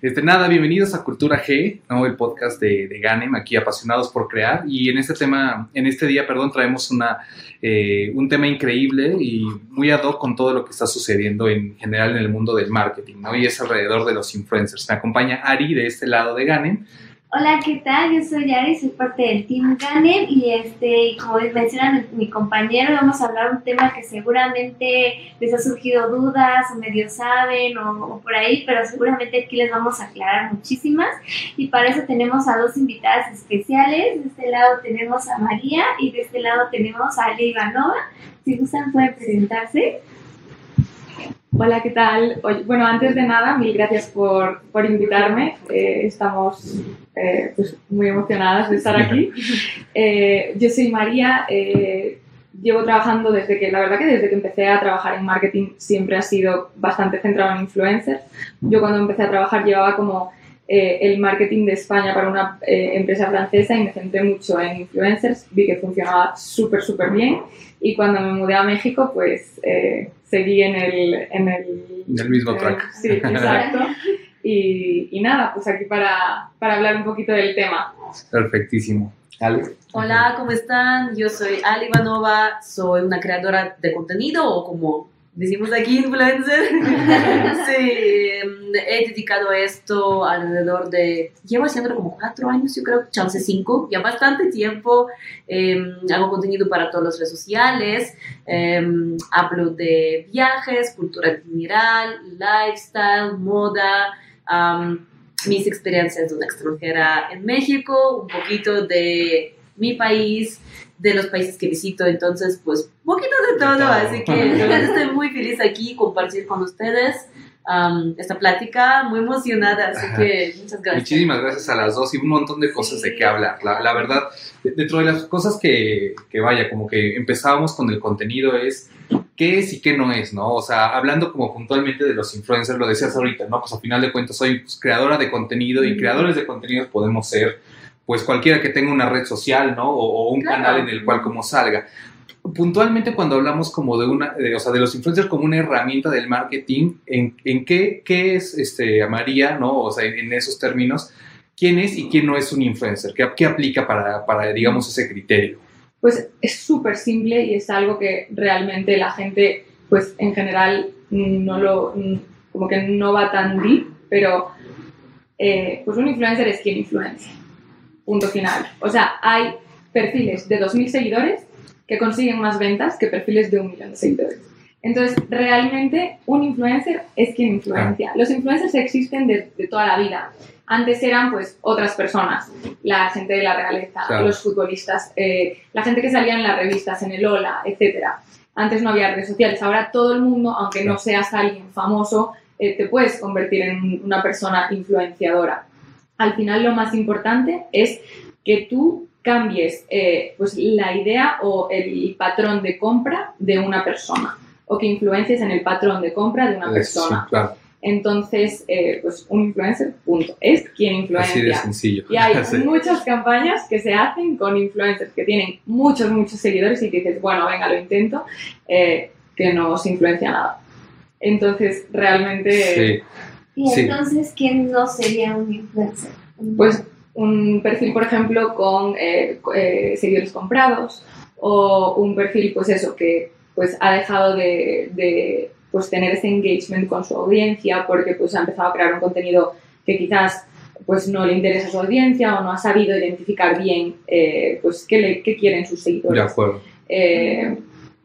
Este, nada, bienvenidos a Cultura G, ¿no? el podcast de, de, Ganem, aquí apasionados por crear. Y en este tema, en este día, perdón, traemos una, eh, un tema increíble y muy ad hoc con todo lo que está sucediendo en general en el mundo del marketing, ¿no? Y es alrededor de los influencers. Me acompaña Ari de este lado de Ganem. Hola, ¿qué tal? Yo soy Ari, soy parte del Team Ganem y este, como menciona mi compañero, vamos a hablar un tema que seguramente les ha surgido dudas o medio saben o, por ahí, pero seguramente aquí les vamos a aclarar muchísimas y para eso tenemos a dos invitadas especiales. De este lado tenemos a María y de este lado tenemos a Ale Ivanova. Si gustan pueden presentarse. Hola, ¿qué tal? bueno, antes de nada, mil gracias por, por invitarme. Eh, estamos eh, pues, muy emocionadas de estar aquí. Eh, yo soy María, llevo trabajando desde que, la verdad que desde que empecé a trabajar en marketing siempre ha sido bastante centrado en influencers. Yo cuando empecé a trabajar llevaba como el marketing de España para una empresa francesa y me centré mucho en influencers, vi que funcionaba súper, súper bien y cuando me mudé a México pues seguí en el... En el, mismo track. sí, exacto. Y, y, nada, pues aquí para, para hablar un poquito del tema. Perfectísimo. Ale. Hola, ¿cómo están? Yo soy Ali Ivanova, soy una creadora de contenido o como decimos aquí influencer. sí, em, he dedicado esto alrededor de, llevo haciéndolo como cuatro años, yo creo, chance cinco, ya bastante tiempo. Em, hago contenido para todas las redes sociales, eh, hablo de viajes, cultura general, lifestyle, moda. Mis experiencias de una extranjera en México, un poquito de mi país, de los países que visito, entonces pues un poquito de todo, así que estoy muy feliz aquí compartir con ustedes esta plática, muy emocionada, así que muchas gracias. Muchísimas gracias a las dos y un montón de cosas de qué hablar. La, la, verdad, dentro de las cosas que, que vaya, como que empezábamos con el contenido es qué es y qué no es, ¿no? O sea, hablando como puntualmente de los influencers, lo decías ahorita, ¿no? Pues a final de cuentas soy pues, creadora de contenido y creadores de contenidos podemos ser pues cualquiera que tenga una red social, ¿no? O, un canal en el cual como salga. Puntualmente cuando hablamos como de una, o sea, de los influencers como una herramienta del marketing, ¿en, en qué, qué, es, este, María, ¿no? O sea, en, esos términos, ¿quién es y quién no es un influencer? ¿Qué, qué aplica para, para, digamos, ese criterio? Pues es súper simple y es algo que realmente la gente, pues en general, no lo, como que no va tan deep, pero eh, pues un influencer es quien influencia punto final. O sea, hay perfiles de 2.000 seguidores que consiguen más ventas que perfiles de un millón de seguidores. Entonces, realmente un influencer es quien influencia. Los influencers existen desde de toda la vida. Antes eran pues otras personas, la gente de la realeza, los futbolistas, eh, la gente que salía en las revistas, en el Ola, etc. Antes no había redes sociales. Ahora todo el mundo, aunque no seas alguien famoso, eh, te puedes convertir en una persona influenciadora al final lo más importante es que tú cambies eh, pues, la idea o el patrón de compra de una persona o que influencies en el patrón de compra de una persona. Entonces, eh, pues un influencer, punto, es quien influencia. Así de sencillo. Y hay muchas campañas que se hacen con influencers que tienen muchos, muchos seguidores y que dices, bueno, venga, lo intento, eh, que no os influencia nada. Entonces, realmente... Y entonces, ¿quién no sería un influencer? Pues un perfil, por ejemplo, con eh, eh, seguidores comprados o un perfil, pues eso, que pues ha dejado de, pues, tener ese engagement con su audiencia porque pues ha empezado a crear un contenido que quizás pues no le interesa a su audiencia o no ha sabido identificar bien eh, pues qué, le, qué quieren sus seguidores. De acuerdo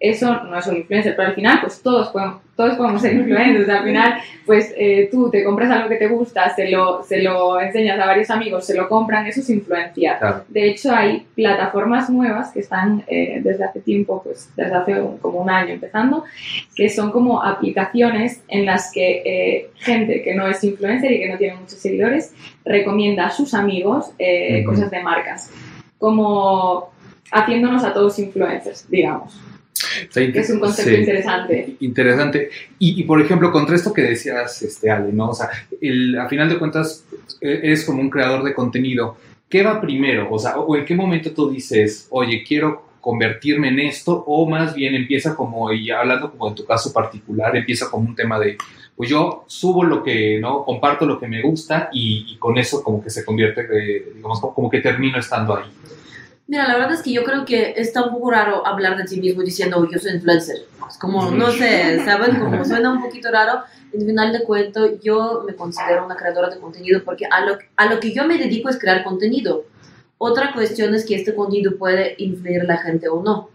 eso no es un influencer, pero al final, pues todos podemos, todos podemos ser influencers. Al final, pues eh, tú te compras algo que te gusta, se lo, se lo enseñas a varios amigos, se lo compran, eso es influencia. De hecho, hay plataformas nuevas que están eh, desde hace tiempo, pues desde hace como un año empezando, que son como aplicaciones en las que eh, gente que no es influencer y que no tiene muchos seguidores recomienda a sus amigos cosas de marcas, como haciéndonos a todos influencers, digamos es un concepto interesante. Interesante. Y, por ejemplo, contra esto que decías, este, Ale, ¿no? O sea, el, a final de cuentas, e, eres como un creador de contenido. ¿Qué va primero? O sea, o en qué momento tú dices, oye, quiero convertirme en esto, o más bien empieza como, y hablando como en tu caso particular, empieza como un tema de, pues yo subo lo que, ¿no? Comparto lo que me gusta y, y con eso como que se convierte, eh, digamos, como que termino estando ahí. Mira, la verdad es que yo creo que está un poco raro hablar de ti mismo diciendo yo soy influencer. Es como, no sé, ¿saben? Como suena un poquito raro. En final de cuento, yo me considero una creadora de contenido porque a lo, a lo que yo me dedico es crear contenido. Otra cuestión es que este contenido puede influir a la gente o no.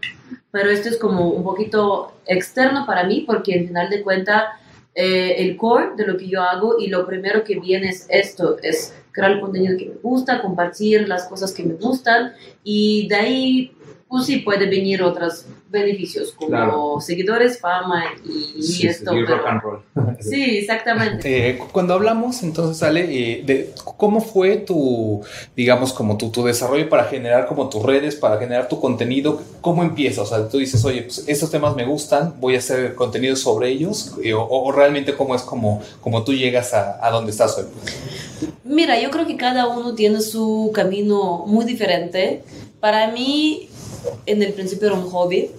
Pero esto es como un poquito externo para mí porque en final de cuenta eh, el core de lo que yo hago y lo primero que viene es esto, es crear el contenido que me gusta, compartir las cosas que me gustan y de ahí pues sí puede venir otros beneficios como Claro. seguidores, fama y, Sí, esto. sí, pero- rock and roll. Sí, exactamente. Eh, cuando hablamos, entonces, Ale, eh, de cómo fue tu, digamos, como tu, tu desarrollo para generar como tus redes, para generar tu contenido, ¿cómo empieza? O sea, tú dices, oye, pues estos temas me gustan, voy a hacer contenido sobre ellos, eh, o, o realmente cómo es como, como tú llegas a, a donde estás hoy. Mira, yo creo que cada uno tiene su camino muy diferente. Para mí, en el principio era un hobby.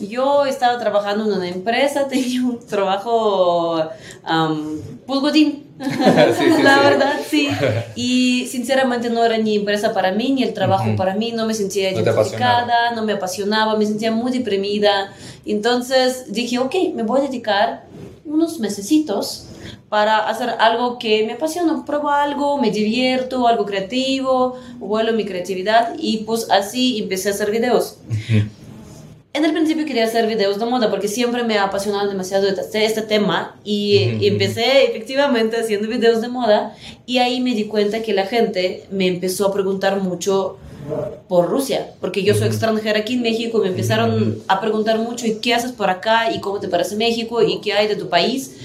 Yo estaba trabajando en una empresa, tenía un trabajo, um, Sí, sí, la sí. verdad, sí. Y sinceramente no era ni empresa para mí, ni el trabajo para mí, no me sentía No identificada, no me apasionaba, me sentía muy deprimida. Entonces dije, ok, me voy a dedicar unos mesecitos para hacer algo que me apasiona, pruebo algo, me divierto, algo creativo, vuelo mi creatividad y pues así empecé a hacer videos. En el principio quería hacer videos de moda porque siempre me ha apasionado demasiado este, este tema y, y empecé efectivamente haciendo videos de moda y ahí me di cuenta que la gente me empezó a preguntar mucho por Rusia, porque yo soy extranjera aquí en México, me empezaron a preguntar mucho ¿y qué haces por acá? ¿y cómo te parece México? ¿y qué hay de tu país?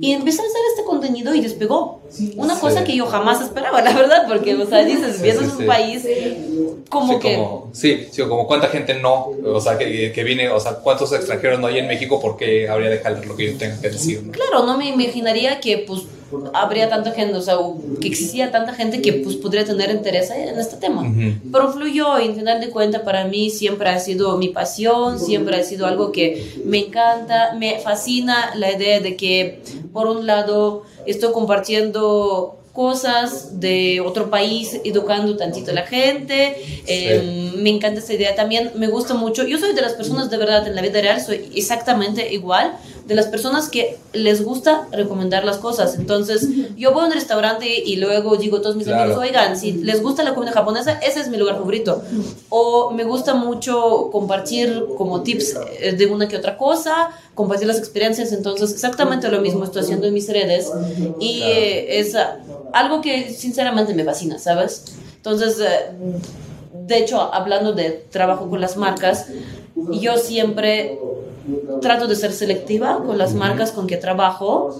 Y empecé a hacer este contenido y despegó. Una Sí. cosa que yo jamás esperaba, la verdad, porque, o sea, dices, Sí, vienes sí, sí. país como sí, que... como, sí, sí, como cuánta gente no, o sea, que, que viene, o sea, cuántos extranjeros no hay en México, ¿por qué habría de jalar lo que yo tenga que decir? ¿no? Claro, no me imaginaría que pues habría tanta gente, o sea, que existía tanta gente que pues podría tener interés en este tema. Ujú. Pero fluyó, y en final de cuentas para mí siempre ha sido mi pasión, siempre ha sido algo que me encanta, me fascina la idea de que por un lado estoy compartiendo cosas de otro país, educando tantito a la gente, eh, me encanta esa idea también, me gusta mucho, yo soy de las personas de verdad en la vida real, soy exactamente igual, de las personas que les gusta recomendar las cosas, entonces yo voy a un restaurante y luego digo a todos mis Claro. amigos, oigan, si les gusta la comida japonesa, ese es mi lugar favorito. O me gusta mucho compartir como tips eh, de una que otra cosa, compartir las experiencias, entonces exactamente lo mismo estoy haciendo en mis redes y Claro. es algo que sinceramente me fascina, ¿sabes? Entonces, eh, de hecho, hablando de trabajo con las marcas, yo siempre trato de ser selectiva con las marcas con que trabajo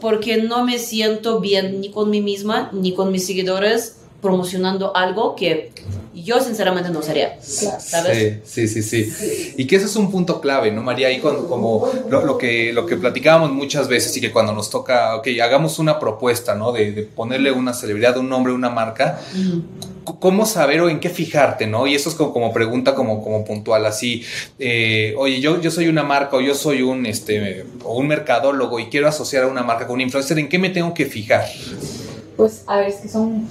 porque no me siento bien ni con mí misma ni con mis seguidores promocionando algo que yo sinceramente no sería. ¿Sabes? Sí, sí, sí, sí. Y que ese es un punto clave, ¿no, María? Y cuando, como lo, lo que, lo que platicábamos muchas veces y que cuando nos toca, ok, hagamos una propuesta, ¿no? De, de ponerle una celebridad, un nombre, una marca, ¿cómo saber o en qué fijarte, ¿no? Y eso es como, como pregunta como, como puntual, así, eh, oye, yo, yo soy una marca o yo soy un, este, o un mercadólogo y quiero asociar a una marca con un influencer, ¿en qué me tengo que fijar? Pues a ver, es que son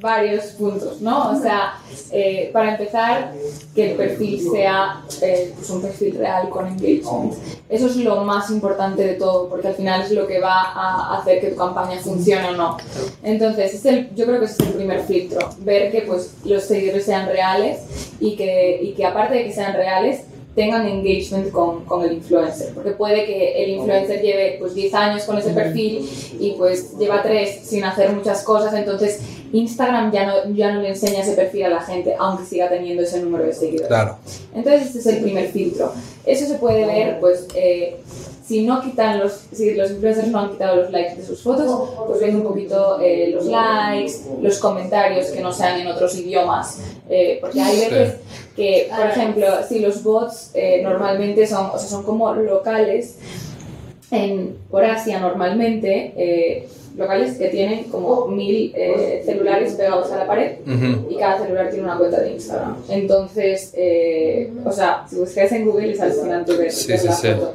varios puntos, ¿no? O sea, eh, para empezar, que el perfil sea eh, pues un perfil real con engagement. Eso es lo más importante de todo, porque al final es lo que va a hacer que tu campaña funcione o no. Entonces, es el, yo creo que ese es el primer filtro, ver que pues, los seguidores sean reales y que, y que aparte de que sean reales, tengan engagement con, con el influencer, porque puede que el influencer lleve pues 10 años con ese perfil y pues lleva 3 sin hacer muchas cosas, entonces Instagram ya no, ya no le enseña ese perfil a la gente, aunque siga teniendo ese número de seguidores. Claro. Entonces este es el primer filtro. Eso se puede ver, pues, eh, si no quitan los, si los influencers no han quitado los likes de sus fotos, pues ven un poquito eh, los likes, los comentarios que no sean en otros idiomas, eh, porque hay Sí. veces que, por ejemplo, si los bots eh, normalmente son, o sea, son como locales, en, por Asia normalmente, eh, locales que tienen como mil eh, celulares pegados a la pared y cada celular tiene una cuenta de Instagram. Entonces, eh, o sea, si buscáis en Google es alucinante ver, Sí, ver sí, la sí. foto.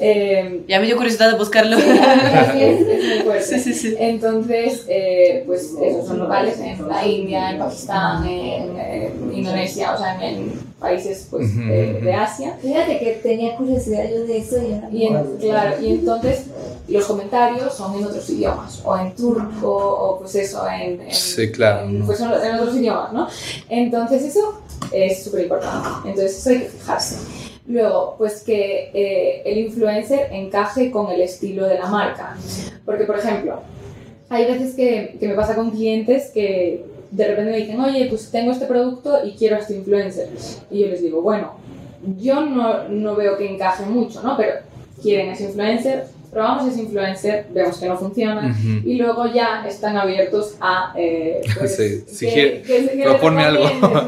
Eh, Ya me dio curiosidad de buscarlo. sí, es, es muy fuerte. Sí, sí, sí. Entonces, eh, pues esos son locales en la India, en Pakistán, en, en Indonesia, o sea, en, en países pues, de, Asia. Fíjate que tenía curiosidad yo de eso y Y, en- claro, y entonces los comentarios son en otros idiomas, o en turco, o pues eso, en, en- Sí, claro, en, ¿no? pues en otros idiomas, ¿no? Entonces eso es súper importante, entonces eso hay que fijarse. Luego, pues que eh, el influencer encaje con el estilo de la marca. Porque, por ejemplo, hay veces que, que me pasa con clientes que de repente me dicen, oye, pues tengo este producto y quiero a este influencer. Y yo les digo, bueno, yo no, no veo que encaje mucho, ¿no? Pero quieren ese influencer, probamos ese influencer, vemos que no funciona. Ujú. Y luego ya están abiertos a... eh, pues, Sí, si que- quiere- que- proponme algo. ¿no?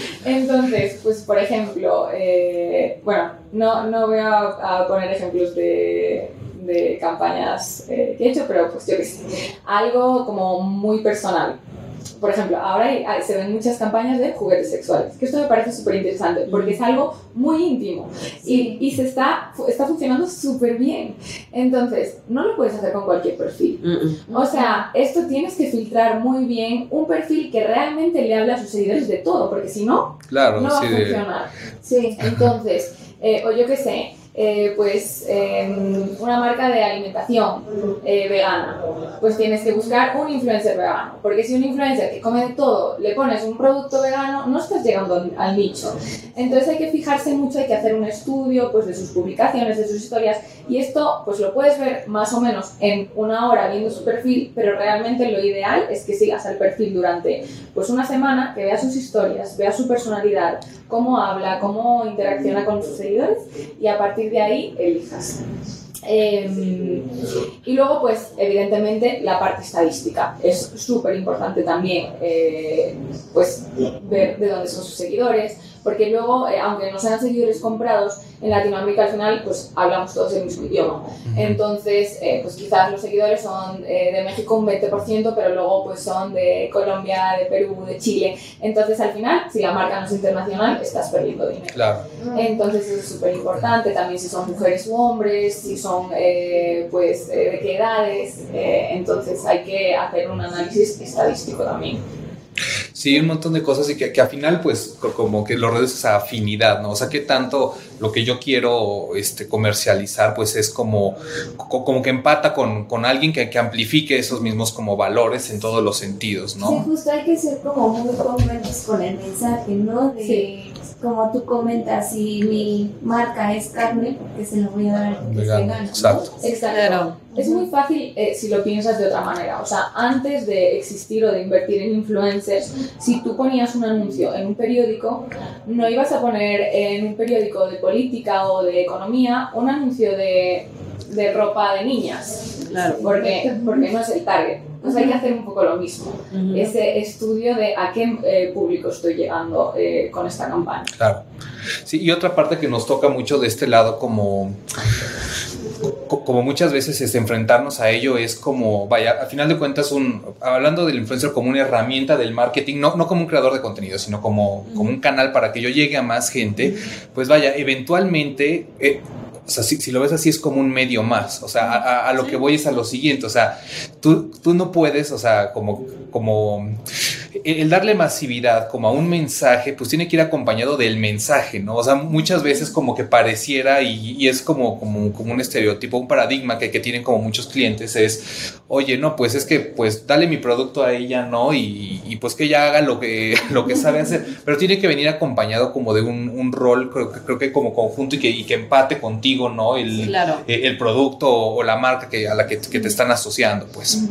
Entonces, pues por ejemplo, eh, bueno, no, no voy a, a poner ejemplos de, de campañas eh, que he hecho, pero pues yo qué sé, algo como muy personal. Por ejemplo, ahora hay- hay- se ven muchas campañas de juguetes sexuales, que esto me parece súper interesante, porque es algo muy íntimo y, y se está, está funcionando súper bien. Entonces, no lo puedes hacer con cualquier perfil. O sea, esto tienes que filtrar muy bien un perfil que realmente le hable a sus seguidores de todo, porque si no, Claro, no va sí, a funcionar. Sí. Entonces, eh, o yo qué sé, eh, pues em, una marca de alimentación eh, vegana, pues tienes que buscar un influencer vegano, porque si un influencer que come de todo le pones un producto vegano, no estás llegando al, al nicho. Entonces hay que fijarse mucho, hay que hacer un estudio pues, de sus publicaciones, de sus historias, y esto pues lo puedes ver más o menos en una hora viendo su perfil, pero realmente lo ideal es que sigas al perfil durante pues una semana, que veas sus historias, veas su personalidad, cómo habla, cómo interacciona con sus seguidores y a partir de ahí elijas. Eh, y luego, pues, evidentemente, la parte estadística. Es súper importante también, eh, pues, ver de dónde son sus seguidores, porque luego, eh, aunque no sean seguidores comprados, en Latinoamérica al final, pues, hablamos todos el mismo idioma. Entonces, eh, pues quizás los seguidores son eh, de México un 20%, pero luego pues son de Colombia, de Perú, de Chile. Entonces, al final, si la marca no es internacional, estás perdiendo dinero. Claro. Entonces, eso es súper importante. También si son mujeres u hombres, si son, pues, de qué edades. entonces, hay que hacer un análisis estadístico también. Sí, un montón de cosas y que, que al final pues co- como que lo reduces a afinidad, ¿no? O sea, que tanto lo que yo quiero este, comercializar pues es como, co- como que empata con, con alguien que, que amplifique esos mismos como valores en todos los sentidos, ¿no? Sí, justo hay que ser como muy congruentes con el mensaje, ¿no? De, Sí. Como tú comentas, si mi marca es carne, porque se lo voy a dar al que es Vegano, vegano, ¿no? exacto. Exacto. Claro. Es muy fácil eh, si lo piensas de otra manera. O sea, antes de existir o de invertir en influencers, si tú ponías un anuncio en un periódico, no ibas a poner en un periódico de política o de economía un anuncio de, de ropa de niñas. Claro. Porque, porque no es el target. Entonces hay que hacer un poco lo mismo. Ese estudio de a qué eh, público estoy llegando eh, con esta campaña. Claro. Sí, y otra parte que nos toca mucho de este lado como co- como muchas veces es enfrentarnos a ello es como, vaya, a final de cuentas, un, hablando del influencer como una herramienta del marketing, no, no como un creador de contenido, sino como, como un canal para que yo llegue a más gente, pues vaya, eventualmente... eh, o sea, si, si lo ves así es como un medio más, o sea, a, a- a lo que voy es a lo siguiente, o sea, tú, tú no puedes, o sea, como, como el, darle masividad como a un mensaje, pues tiene que ir acompañado del mensaje, ¿no? O sea, muchas veces como que pareciera y, y es como, como, como un estereotipo, un paradigma que, que tienen como muchos clientes es, oye, no, pues es que pues dale mi producto a ella, ¿no? Y, y, pues que ella haga lo que, lo que sabe hacer, pero tiene que venir acompañado como de un, un rol, creo, que- creo que como conjunto y que, y que empate contigo, ¿no? El, Claro. eh, el producto o la marca que, a la que, que te están asociando, pues.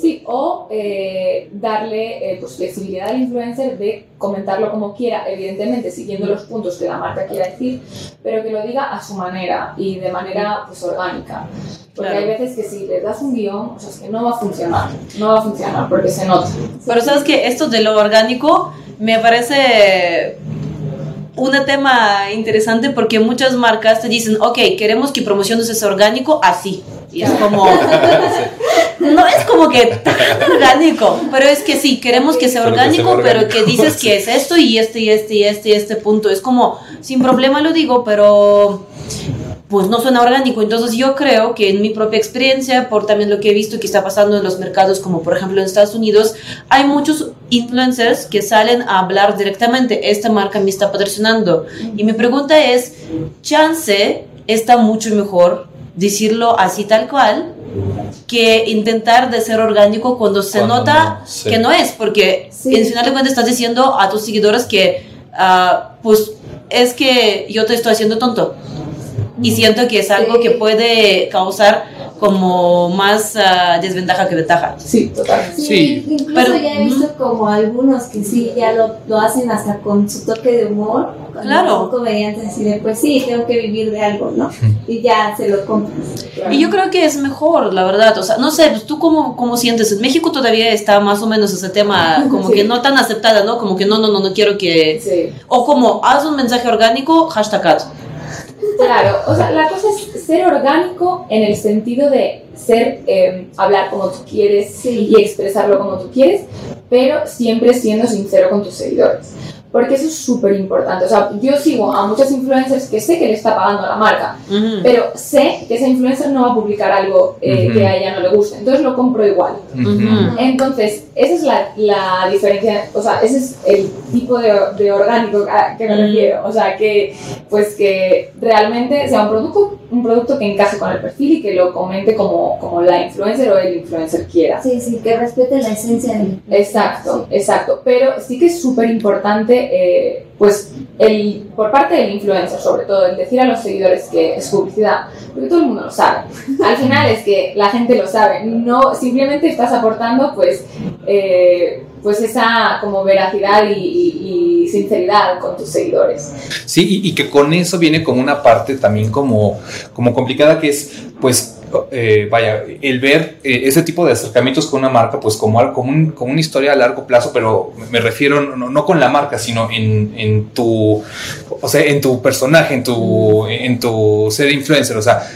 Sí, o eh, darle eh, pues, flexibilidad al influencer de comentarlo como quiera, evidentemente siguiendo los puntos que la marca quiera decir, pero que lo diga a su manera y de manera pues, orgánica. Porque Claro. hay veces que si le das un guion, o sea, es que no va a funcionar, no va a funcionar porque se nota. Pero sabes que esto de lo orgánico me parece un tema interesante porque muchas marcas te dicen, ok, queremos que promociones ese orgánico así. Y es como, no es como que tan orgánico, pero es que sí, queremos que sea Pero que sea orgánico, pero que dices que es esto y este y este y este y este punto. Es como, sin problema lo digo, pero pues no suena orgánico. Entonces yo creo que en mi propia experiencia, por también lo que he visto que está pasando en los mercados, como por ejemplo en Estados Unidos, hay muchos influencers que salen a hablar directamente, esta marca me está patrocinando. Y mi pregunta es, chance está mucho mejor decirlo así tal cual que intentar de ser orgánico cuando se Cuando nota no, sí. que no es, porque Sí. en final de cuentas estás diciendo a tus seguidores que, ah, pues, es que yo te estoy haciendo tonto. Y siento que es algo Sí. que puede causar como más ah, desventaja que ventaja. Sí, total. Sí, Sí, incluso pero- ya he visto como algunos que sí, ya lo, lo hacen hasta con su toque de humor. Claro. Son comediantes así de, pues sí, tengo que vivir de algo, ¿no? Y ya se lo compras. Y yo creo que es mejor, la verdad. O sea, no sé, pues, ¿tú cómo, cómo sientes? En México todavía está más o menos ese tema como Sí. que no tan aceptada, ¿no? Como que no, no, no, no quiero que... Sí. O como, haz un mensaje orgánico, hashtag ad. Claro, o sea, la cosa es ser orgánico en el sentido de ser, eh, hablar como tú quieres Sí. y expresarlo como tú quieres, pero siempre siendo sincero con tus seguidores. Porque eso es súper importante. O sea, yo sigo a muchas influencers que sé que le está pagando la marca, pero sé que esa influencer no va a publicar algo eh, que a ella no le guste. Entonces lo compro igual. Entonces, esa es la, la diferencia, o sea, ese es el tipo de, de orgánico a que me refiero. O sea, que pues que realmente sea un producto, un producto que encaje con el perfil y que lo comente como, como la influencer o el influencer quiera. Sí, sí, que respete la esencia del Exacto, exacto. Pero sí que es súper importante, eh, pues, el, por parte del influencer, sobre todo, el decir a los seguidores que es publicidad, porque todo el mundo lo sabe. Al final es que la gente lo sabe. No, simplemente estás aportando, pues, eh, pues esa como veracidad y, y- y sinceridad con tus seguidores. Sí, y, que con eso viene como una parte también como, como complicada que es, pues, eh, vaya, el ver eh, ese tipo de acercamientos con una marca, pues como, algo- como, un- como una historia a largo plazo, pero me refiero no, no con la marca, sino en, en tu, o sea, en tu personaje, en tu, en tu ser influencer, o sea,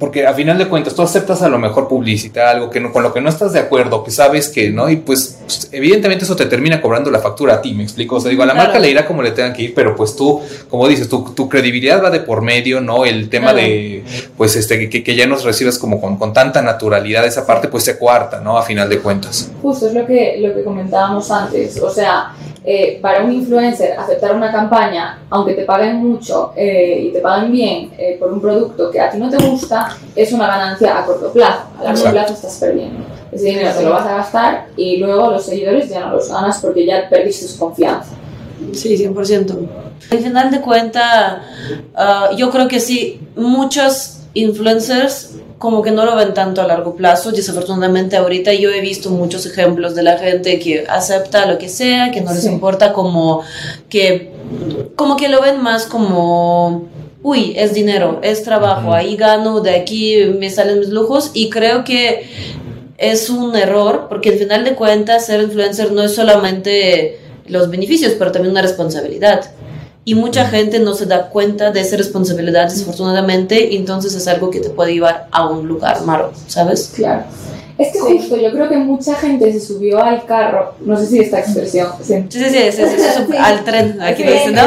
porque a final de cuentas tú aceptas a lo mejor publicitar algo que no, con lo que no estás de acuerdo, que sabes que no, y pues, pues, evidentemente eso te termina cobrando la factura a ti, me explico, o sea, digo, a la Claro. marca le irá como le tengan que ir, pero pues tú, como dices, tu, tu credibilidad va de por medio, ¿no? El tema Claro. de, pues, este, que, que ya nos recibes como con, con tanta naturalidad, esa parte pues se cuarta, ¿no? A final de cuentas. Justo es lo que, lo que comentábamos antes. O sea, eh, para un influencer aceptar una campaña, aunque te paguen mucho eh, y te paguen bien eh, por un producto que a ti no te gusta, es una ganancia a corto plazo. A largo Exacto. plazo estás perdiendo. Ese dinero te lo vas a gastar y luego los seguidores ya no los ganas porque ya perdiste su confianza. Sí, 100%. Al final de cuentas, yo creo que sí, muchos influencers como que no lo ven tanto a largo plazo. Desafortunadamente ahorita yo he visto muchos ejemplos de la gente que acepta lo que sea, que no les Sí. importa como que como que lo ven más como uy, es dinero, es trabajo, ahí gano, de aquí me salen mis lujos y creo que es un error porque al final de cuentas ser influencer no es solamente los beneficios, pero también una responsabilidad. Y mucha gente no se da cuenta de esa responsabilidad, desafortunadamente, entonces es algo que te puede llevar a un lugar malo, ¿sabes? Claro. Es que justo yo creo que mucha gente se subió al carro, no sé si esta expresión, Sí, sí, sí, sí, sí, sí, sí, al tren, aquí Sí, dicen, ¿no?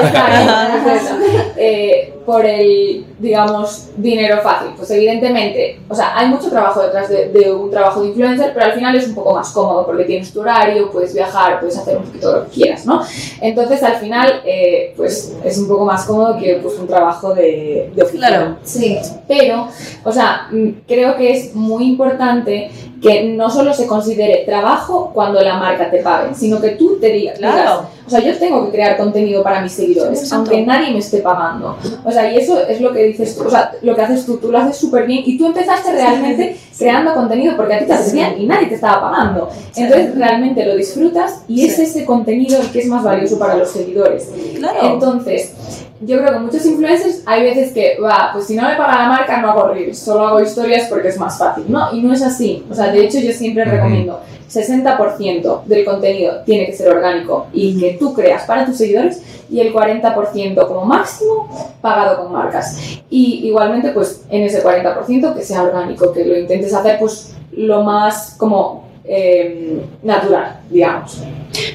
Eh, por el, digamos, dinero fácil. Pues evidentemente, o sea, hay mucho trabajo detrás de, de un trabajo de influencer, pero al final es un poco más cómodo porque tienes tu horario, puedes viajar, puedes hacer un poquito lo que quieras, ¿no? Entonces, al final, eh, pues es un poco más cómodo que pues, un trabajo de, de oficina. Claro. Sí, Pero, o sea, mm, creo que es muy importante que no solo se considere trabajo cuando la marca te pague, sino que tú te digas, Claro. o sea, yo tengo que crear contenido para mis seguidores, 100%. aunque nadie me esté pagando. O sea, y eso es lo que dices tú, o sea, lo que haces tú, tú lo haces súper bien y tú empezaste realmente creando contenido porque a ti te haces bien y nadie te estaba pagando. Entonces, realmente lo disfrutas y es Sí. ese contenido el que es más valioso para los seguidores. Claro. Entonces, yo creo que muchos influencers hay veces que, va, pues si no me paga la marca no hago reels, solo hago historias porque es más fácil, ¿no? Y no es así. O sea, de hecho yo siempre recomiendo, 60% del contenido tiene que ser orgánico y que tú creas para tus seguidores y el 40% como máximo pagado con marcas. Y igualmente, pues en ese 40% que sea orgánico, que lo intentes hacer pues lo más como eh, natural, digamos.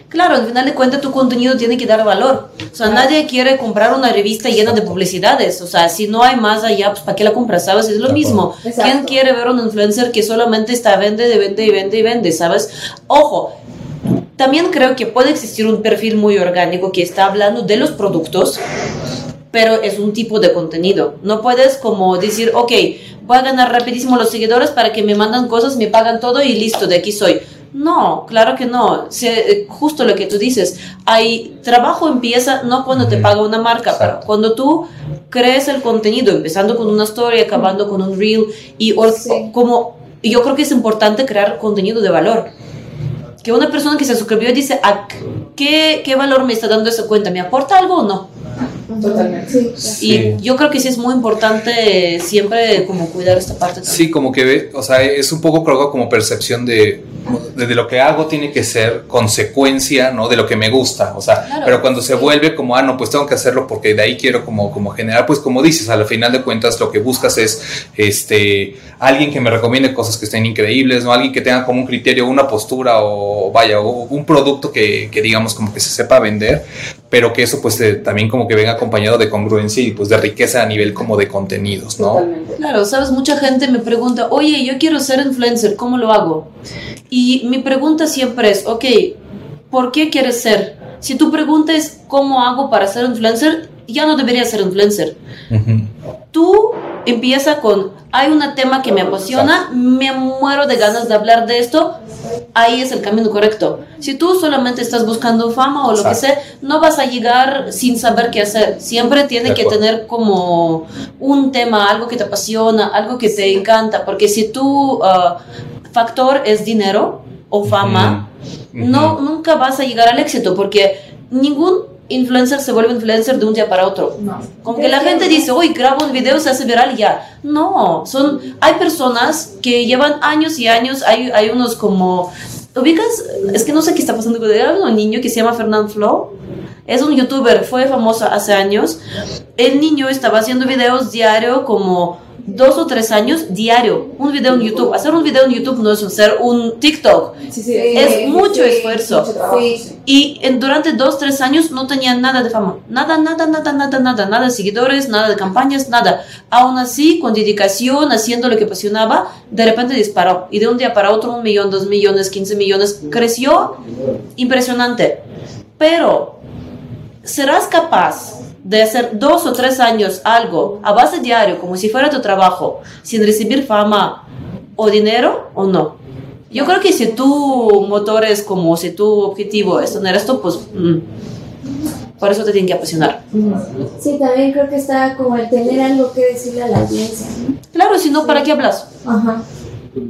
Claro, al final de cuentas tu contenido tiene que dar valor. O sea, nadie quiere comprar una revista llena de publicidades. O sea, si no hay más allá, pues ¿para qué la compras? ¿Sabes? Es lo mismo. Exacto. ¿Quién quiere ver un influencer que solamente está vende, de vende y vende y vende? ¿Sabes? Ojo. También creo que puede existir un perfil muy orgánico que está hablando de los productos, pero es un tipo de contenido. No puedes como decir, ok, voy a ganar rapidísimo los seguidores para que me mandan cosas, me pagan todo y listo, de aquí soy. No, claro que no. Se- eh, justo lo que tú dices. Hay trabajo empieza no cuando te paga una marca, pero cuando tú crees el contenido, empezando con una story, acabando con un reel y or- Sí. como yo creo que es importante crear contenido de valor. Que una persona que se suscribió dice, ¿a qué, qué valor me está dando esa cuenta? ¿Me aporta algo o no? Totalmente. Sí, Sí. Y yo creo que sí es muy importante siempre como cuidar esta parte también. Sí, como que, ve- o sea, es un poco creo que como percepción de, de, de lo que hago tiene que ser consecuencia, ¿no? De lo que me gusta, o sea, Claro, pero cuando se sí. vuelve como, ah, no, pues tengo que hacerlo porque de ahí quiero como, como generar, pues como dices, al final de cuentas lo que buscas es, este, alguien que me recomiende cosas que estén increíbles, ¿no? Alguien que tenga como un criterio, una postura o, vaya, o un producto que, que digamos como que se sepa vender, pero que eso pues eh, también como que venga acompañado de congruencia y pues de riqueza a nivel como de contenidos, ¿no? Totalmente. Claro, sabes, mucha gente me pregunta, oye, yo quiero ser influencer, ¿cómo lo hago? Y mi pregunta siempre es, ok, ¿por qué quieres ser? Si tu pregunta es, ¿cómo hago para ser influencer? Ya no deberías ser influencer. Ujú. Tú empieza con, hay un tema que me apasiona, me muero de ganas de hablar de esto, ahí es el camino correcto. Si tú solamente estás buscando fama o lo que sea, no vas a llegar sin saber qué hacer. Siempre tiene que tener como un tema, algo que te apasiona, algo que te encanta, porque si tu ah, factor es dinero o fama, no, nunca vas a llegar al éxito, porque ningún influencer se vuelve influencer de un día para otro. No. Como que la gente dice, uy, grabo un video, se hace viral ya. No, son, hay personas que llevan años y años, hay, hay unos como, ubicas, es que no sé qué está pasando con él, un niño que se llama Fernand Flo, es un youtuber, fue famoso hace años. El niño estaba haciendo videos diario como dos o tres años diario, un video en YouTube. Hacer un video en YouTube no es hacer un TikTok. Sí, sí, Es mucho esfuerzo. mucho Sí. sí. Y en, durante dos, tres años no tenía nada de fama. Nada, nada, nada, nada, nada. Nada de seguidores, nada de campañas, nada. Aún así, con dedicación, haciendo lo que apasionaba, de repente disparó. Y de un día para otro, un millón, dos millones, quince millones. Creció impresionante. Pero, ¿serás capaz de hacer dos o tres años algo a base diario, como si fuera tu trabajo, sin recibir fama o dinero o no? Yo creo que si tu motor es como, si tu objetivo es tener esto, pues mm, por eso te tiene que apasionar. Sí, también creo que está como el tener algo que decirle a la audiencia. Claro, si no, ¿para qué hablas? Ajá.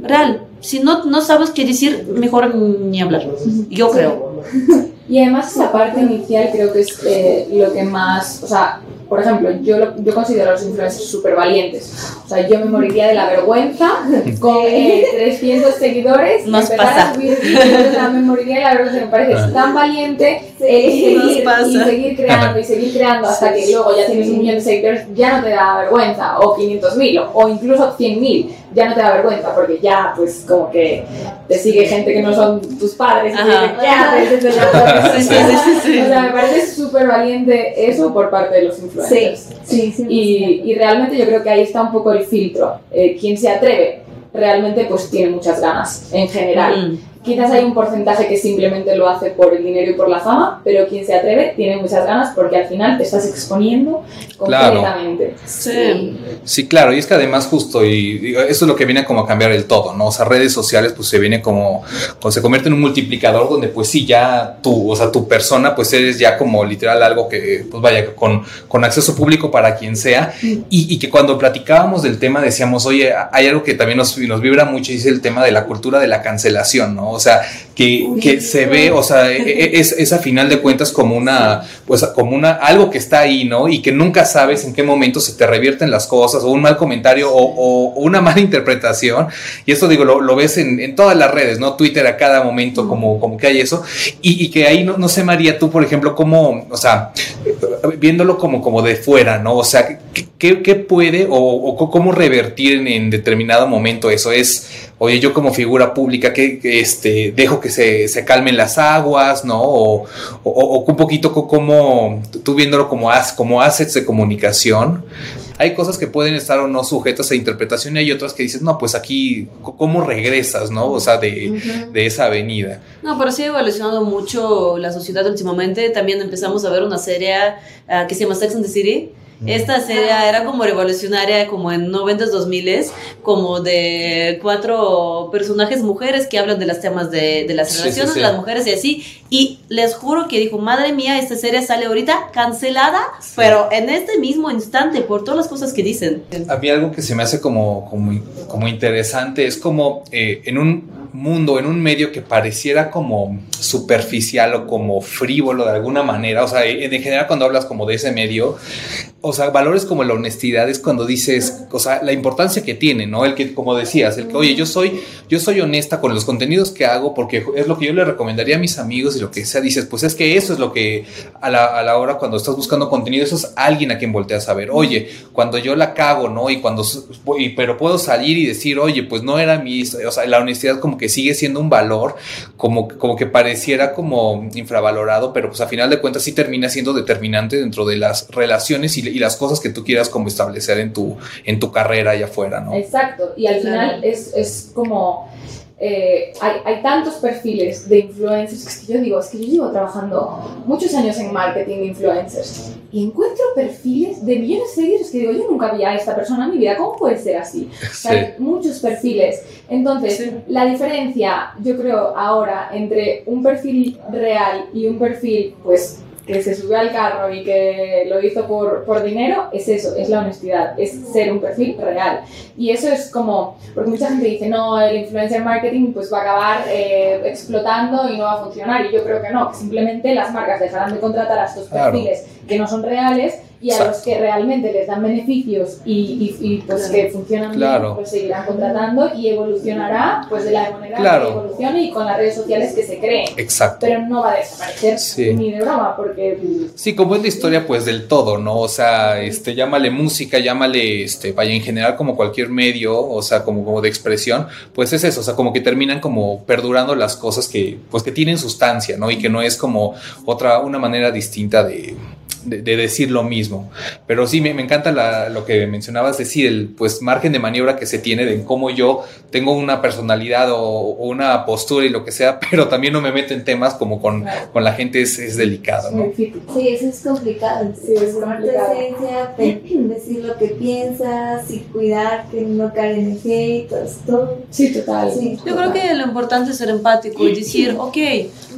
Real. Si no, no sabes qué decir, mejor ni hablar. Yo creo. Y además esa parte inicial creo que es eh, lo que más, o sea, por ejemplo, yo, lo- yo considero a los influencers súper valientes. O sea, yo me moriría de la vergüenza con eh, 300 seguidores. Nos pasa. A subir o sea, me moriría de la vergüenza. Me parece tan valiente eh, Nos seguir, pasa. y seguir creando y seguir creando hasta que luego ya tienes un millón de seguidores, ya no te da vergüenza, o 500 mil, o, o incluso 100 mil, ya no te da vergüenza porque ya, pues, como que te sigue gente que no son tus padres. Y dicen, ¿qué haces o sea, me parece súper valiente eso por parte de los influencers. Sí, sí. Y, y realmente yo creo que ahí está un poco el filtro. Eh, quien se atreve realmente pues tiene muchas ganas en general. Mm. Quizás hay un porcentaje que simplemente lo hace por el dinero y por la fama, pero quien se atreve tiene muchas ganas porque al final te estás exponiendo Claro. completamente. Sí. Sí, claro, y es que además justo, y digo, eso es lo que viene como a cambiar el todo, ¿no? O sea, redes sociales pues se viene como, como se convierte en un multiplicador donde pues sí, ya tú, o sea, tu persona pues eres ya como literal algo que pues vaya con, con acceso público para quien sea y, y que cuando platicábamos del tema decíamos, oye, hay algo que también nos, nos vibra mucho y es el tema de la cultura de la cancelación, ¿no? O sea, que, que se ve, o sea, e- e- es, es a final de cuentas como una, pues como una, algo que está ahí, ¿no? Y que nunca sabes en qué momento se te revierten las cosas, o un mal comentario, o, o- o una mala interpretación. Y esto digo, lo, lo ves en, en todas las redes, ¿no? Twitter a cada momento, como, como que hay eso. Y, y que ahí, no, no sé, María, tú, por ejemplo, cómo, o sea, viéndolo como, como de fuera, ¿no? O sea, ¿qué, qué- puede o, o cómo revertir en, en determinado momento eso? Es, oye, yo como figura pública, que, este, dejo que se, se calmen las aguas, ¿no? O, o, o un poquito co- como, tú viéndolo como, as, como assets de comunicación. Hay cosas que pueden estar o no sujetas a interpretación y hay otras que dices, no, pues aquí, ¿cómo regresas, no? O sea, de, de esa avenida. No, pero sí ha evolucionado mucho la sociedad últimamente. También empezamos a ver una serie ah, que se llama Sex and the City. Esta serie era como revolucionaria, como en 90s, 2000 como de cuatro personajes mujeres que hablan de los temas de, de las Sí, sí, relaciones sí. de las mujeres y así. Y les juro que dijo, madre mía, esta serie sale ahorita cancelada, Sí. pero en este mismo instante, por todas las cosas que dicen. A mí algo que se me hace como, como, como interesante es como eh, en un mundo, en un medio que pareciera como superficial o como frívolo de alguna manera, o sea, en, en general cuando hablas como de ese medio, o sea, valores como la honestidad es cuando dices, o sea, la importancia que tiene, ¿no? El que, como decías, el que, oye, yo soy, yo soy honesta con los contenidos que hago porque es lo que yo le recomendaría a mis amigos lo que sea, dices, pues es que eso es lo que a la, a la hora cuando estás buscando contenido, eso es alguien a quien volteas a ver, oye, cuando yo la cago, ¿no? Y cuando, y- pero puedo salir y decir, oye, pues no era mi, o sea, la honestidad como que sigue siendo un valor, como, como que pareciera como infravalorado, pero pues a final de cuentas sí termina siendo determinante dentro de las relaciones y, y las cosas que tú quieras como establecer en tu, en tu carrera allá afuera, ¿no? Exacto, y al final es, es como, eh, hay, hay tantos perfiles de influencers, que es que yo digo, es que yo llevo trabajando muchos años en marketing de influencers y encuentro perfiles de millones de seguidores que digo, yo nunca vi a esta persona en mi vida, ¿cómo puede ser así? O sea, hay muchos perfiles. Entonces, Sí. la diferencia, yo creo, ahora entre un perfil real y un perfil, pues, que se subió al carro y que lo hizo por, por dinero, es eso, es la honestidad, es ser un perfil real. Y eso es como, porque mucha gente dice, no, el influencer marketing pues va a acabar eh, explotando y no va a funcionar. Y yo creo que no, que simplemente las marcas dejarán de contratar a estos Claro. Que no son reales y a Exacto. los que realmente les dan beneficios y, y- y, pues Claro. que funcionan Claro. bien, pues seguirán contratando y evolucionará pues de la manera Claro. que evolucione y con las redes sociales que se creen. Exacto. Pero no va a desaparecer Sí. ni de broma, porque Sí, como es la historia pues del todo, ¿no? O sea, este, llámale música, llámale, este, vaya, en general como cualquier medio, o sea, como, como de expresión, pues es eso, o sea, como que terminan como perdurando las cosas que, pues que tienen sustancia, ¿no? Y que no es como otra, una manera distinta de, de, de decir lo mismo. Pero sí, me, me encanta la- lo que mencionabas, decir, el pues margen de maniobra que se tiene de cómo yo tengo una personalidad o, o una postura y lo que sea, pero también no me meto en temas como con, Claro. con la gente es, es delicado, ¿no? Sí, eso es complicado. Sí, es Tomar tu complicado. esencia, decir lo que piensas y cuidar que no caer en efectos, todo. Sí, total. Sí. Yo creo que lo importante es ser empático y decir, ok,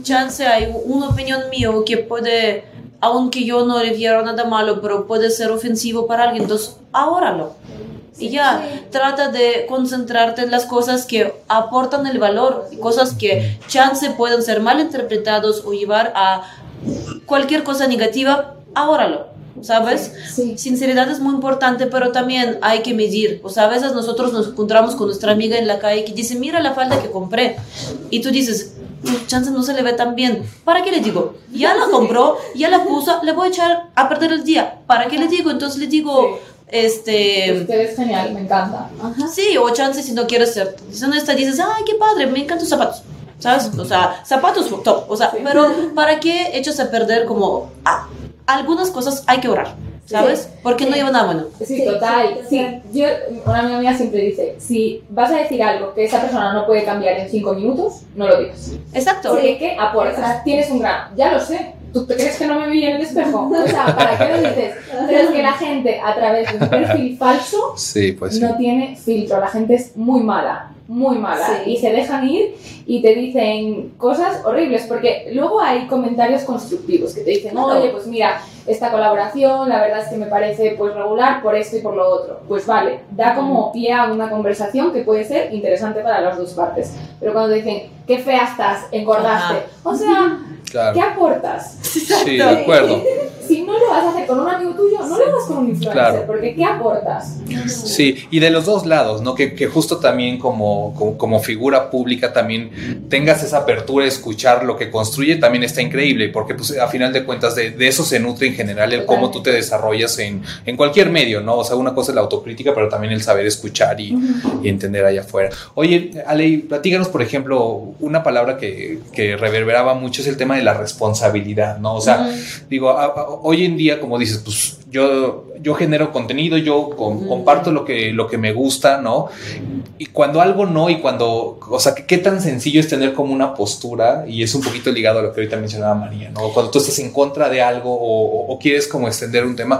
chance hay una opinión mía que puede, aunque yo no le viera nada malo, pero puede ser ofensivo para alguien, entonces ahórralo. Y ya, Sí. trata de concentrarte en las cosas que aportan el valor, cosas que chance pueden ser mal interpretados o llevar a cualquier cosa negativa, ahórralo, ¿sabes? Sí. Sinceridad es muy importante, pero también hay que medir. O sea, a veces nosotros nos encontramos con nuestra amiga en la calle que dice, mira la falda que compré. Y tú dices, "Mm, chance no se le ve tan bien. ¿Para qué le digo? Ya la compró, ya la puso, le voy a echar a perder el día. ¿Para qué le digo? Entonces le digo, este... Usted es genial, me encanta. Ajá. Sí, o chance si no quieres ser esta dices, ay, qué padre, me encantan tus zapatos. ¿Sabes? O sea, zapatos top. O sea, Sí. pero ¿para qué echas a perder como ah, algunas cosas hay que orar? ¿Sabes? Porque no Sí. lleva nada bueno. Sí, Sí, total. sí, Sí, yo, una amiga mía siempre dice, si vas a decir algo que esa persona no puede cambiar en cinco minutos, no lo digas. Exacto. Porque ¿qué aportas? Exacto. Tienes un gran... Ya lo sé. ¿Tú te crees que no me vi en el espejo? O sea, ¿para qué lo dices? Pero es que la gente, a través de un perfil falso, Sí, pues sí. no tiene filtro. La gente es muy mala. Muy mala Sí. y se dejan ir y te dicen cosas horribles porque luego hay comentarios constructivos que te dicen, oye, pues mira, esta colaboración la verdad es que me parece pues regular por esto y por lo otro. Pues vale, da como pie a una conversación que puede ser interesante para las dos partes. Pero cuando te dicen, qué fea estás, engordaste, Ajá. o sea, Claro. ¿qué aportas? Sí, de acuerdo. Si no lo vas a hacer con un amigo tuyo, no lo hagas con un influencer, Claro. porque ¿qué aportas? Sí, y de los dos lados, ¿no? Que, que justo también como, como, como figura pública también tengas esa apertura a escuchar lo que construye también está increíble, porque pues a final de cuentas de, de eso se nutre en general el cómo tú te desarrollas en, en cualquier medio, ¿no? O sea, una cosa es la autocrítica, pero también el saber escuchar y, y entender allá afuera. Oye, Ale, platícanos, por ejemplo, una palabra que, que reverberaba mucho es el tema de la responsabilidad, ¿no? O sea, digo, a- a- hoy en día, como dices, pues yo, yo genero contenido, yo com- comparto lo que, lo que me gusta, ¿no? Y cuando algo no, y cuando, o sea, ¿qué, tan sencillo es tener como una postura, y es un poquito ligado a lo que ahorita mencionaba María, ¿no? Cuando tú estás en contra de algo o, o- quieres como extender un tema,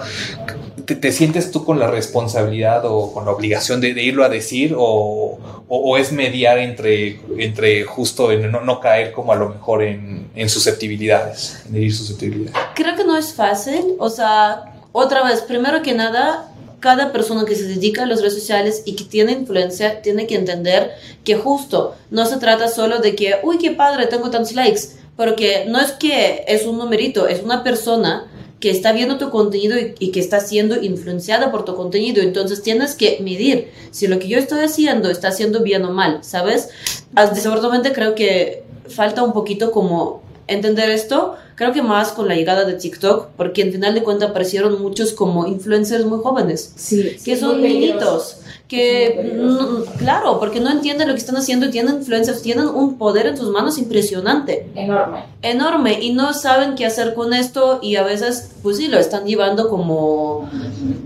¿te, te sientes tú con la responsabilidad o con la obligación de, de irlo a decir o, o- o es mediar entre, entre justo en no, no caer como a lo mejor en, en susceptibilidades, en herir susceptibilidades? Creo que no es fácil, o sea, otra vez, primero que nada, cada persona que se dedica a las redes sociales y que tiene influencia tiene que entender que justo no se trata solo de que, uy, qué padre, tengo tantos likes, porque no es que es un numerito, es una persona que está viendo tu contenido y, que está siendo influenciada por tu contenido. Entonces tienes que medir si lo que yo estoy haciendo está haciendo bien o mal, ¿sabes? Desafortunadamente creo que falta un poquito como entender esto, creo que más con la llegada de TikTok, porque en final de cuentas aparecieron muchos como influencers muy jóvenes, Sí, que son niñitos, que, no- claro, porque no entienden lo que están haciendo y tienen influencers, tienen un poder en sus manos impresionante, Enorme. enorme, y no saben qué hacer con esto y a veces, pues sí, lo están llevando como,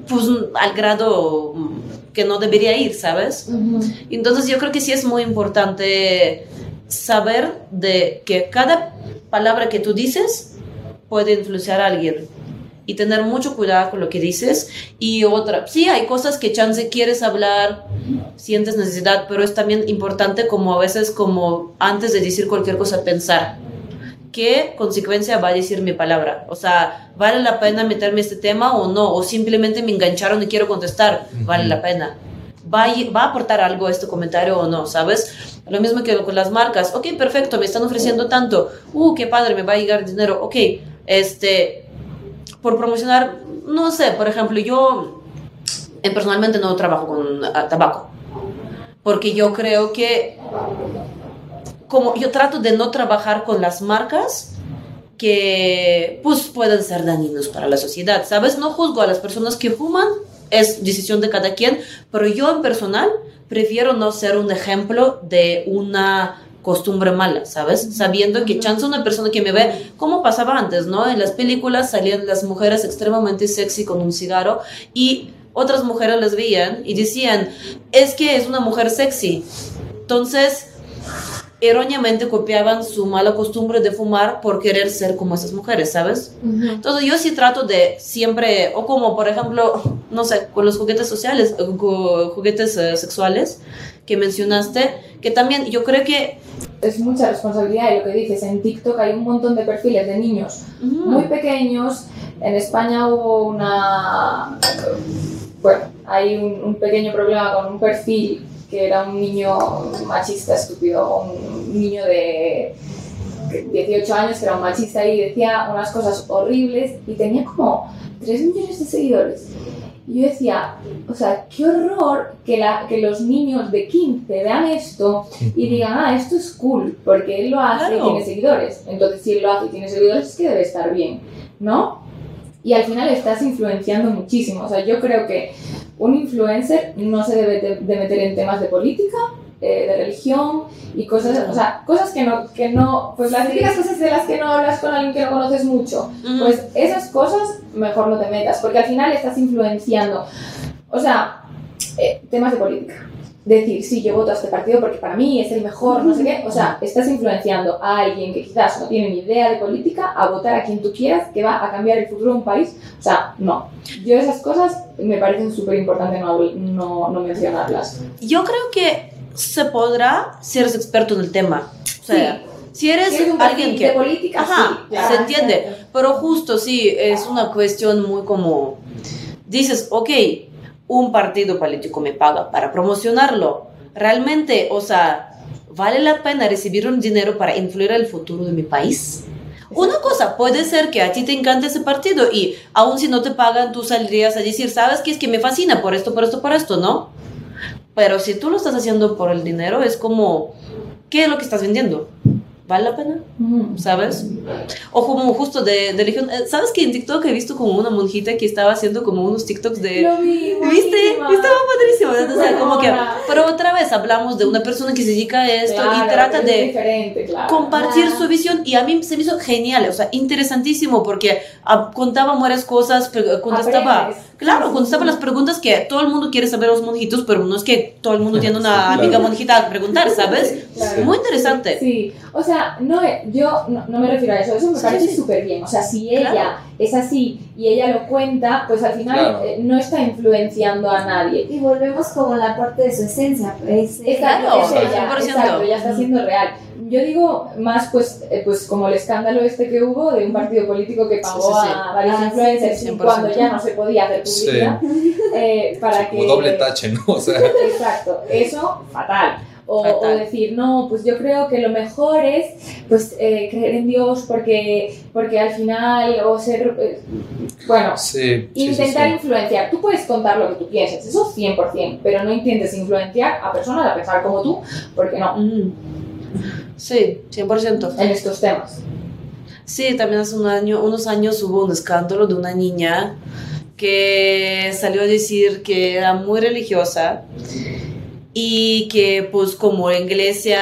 pues al grado que no debería ir, ¿sabes? Entonces yo creo que sí es muy importante saber de que cada palabra que tú dices puede influenciar a alguien y tener mucho cuidado con lo que dices y otra, sí hay cosas que chance quieres hablar, sientes necesidad, pero es también importante como a veces como antes de decir cualquier cosa pensar qué consecuencia va a decir mi palabra. O sea, ¿vale la pena meterme este tema o no? O simplemente me engancharon y quiero contestar, ¿vale la pena? ¿Va a, ¿Va a aportar algo este comentario o no? ¿Sabes? Lo mismo que con las marcas. Ok, perfecto, me están ofreciendo tanto. Uh, qué padre, me va a llegar dinero. Ok, este, por promocionar, no sé, por ejemplo, yo eh, personalmente no trabajo con ah, tabaco. Porque yo creo que como yo trato de no trabajar con las marcas que pues pueden ser dañinos para la sociedad, ¿sabes? No juzgo a las personas que fuman, es decisión de cada quien, pero yo en personal prefiero no ser un ejemplo de una costumbre mala, ¿sabes? Sabiendo que chance una persona que me ve, como pasaba antes, ¿no? En las películas salían las mujeres extremadamente sexy con un cigarro y otras mujeres les veían y decían, es que es una mujer sexy. Entonces, erróneamente copiaban su mala costumbre de fumar por querer ser como esas mujeres, ¿sabes? Entonces yo sí trato de siempre, o como por ejemplo, no sé, con los juguetes sociales, eh, juguetes eh, sexuales que mencionaste, que también yo creo que... Es mucha responsabilidad y lo que dices, en TikTok hay un montón de perfiles de niños muy pequeños. En España hubo una... Bueno, hay un, un pequeño problema con un perfil que era un niño machista estúpido, un niño de 18 años que era un machista y decía unas cosas horribles y tenía como 3 millones de seguidores. Y yo decía, o sea, qué horror que, la, que los niños de 15 vean esto y digan, ah, esto es cool, porque él lo hace Claro. y tiene seguidores. Entonces, si él lo hace y tiene seguidores, es que debe estar bien, ¿no? Y al final estás influenciando muchísimo. O sea, yo creo que un influencer no se debe de, meter en temas de política, eh, de religión y cosas, o sea, cosas que no, que no, pues las típicas cosas de las que no hablas con alguien que no conoces mucho. Pues esas cosas mejor no te metas, porque al final estás influenciando. O sea, eh, temas de política. Decir, sí, yo voto a este partido porque para mí es el mejor, no sé qué. O sea, estás influenciando a alguien que quizás no tiene ni idea de política a votar a quien tú quieras que va a cambiar el futuro de un país. O sea, no. Yo esas cosas me parecen súper importantes no, no, no mencionarlas. yo creo que se podrá si eres experto en el tema. O sea, si eres, Si eres un alguien que... de política, Ajá, sí, claro. se entiende. Pero justo sí, es una cuestión muy como... Dices, ok, un partido político me paga para promocionarlo. Realmente, o sea, ¿vale la pena recibir un dinero para influir en el futuro de mi país? Una cosa, puede ser que a ti te encante ese partido y aun si no te pagan, tú saldrías a decir, ¿sabes qué? Es que me fascina por esto, por esto, por esto, ¿no? Pero si tú lo estás haciendo por el dinero, es como, ¿qué es lo que estás vendiendo? ¿Vale la pena? ¿Sabes? O como justo de, de religión. eh, ¿Sabes que en TikTok he visto como una monjita que estaba haciendo como unos TikToks de... Lo vi, ¿Viste? Estaba padrísimo. O sea, como que... Pero otra vez hablamos de una persona que se dedica a esto Claro, y trata es de claro. compartir Ah. su visión y a mí se me hizo genial, o sea, interesantísimo porque ah, contaba varias cosas, contestaba, Aprendes. Claro, contestaba las preguntas que todo el mundo quiere saber los monjitos, pero no es que todo el mundo tiene una Sí, claro. amiga monjita a preguntar, ¿sabes? Claro. Muy interesante. Sí, o sea, no, yo no, no me refiero a eso, eso me Sí, parece sí. súper bien. O sea, si ella Claro. es así y ella lo cuenta, pues al final Claro. eh, no está influenciando a nadie. Y volvemos como a la parte de su esencia. pues, eh, Claro, es ella, 100%. exacto, ya está siendo real. Yo digo más pues, eh, pues como el escándalo este que hubo de un partido político que pagó Sí, sí, sí. a varios Ah, influencers sí, 100%. cuando ya no se podía hacer publicidad eh, para que... Como doble tache, ¿no? O sea, Exacto, eso fatal. O, decir, no, pues yo creo que lo mejor es pues eh, creer en Dios porque, porque al final, o ser, eh, bueno, sí. sí, sí, intentar sí. influenciar. Tú puedes contar lo que tú pienses, eso 100%, pero no intentes influenciar a personas a pensar como tú, porque no, Mm. Sí, 100%. en estos temas. Sí, también hace un año, unos años hubo un escándalo de una niña que salió a decir que era muy religiosa y que pues como la iglesia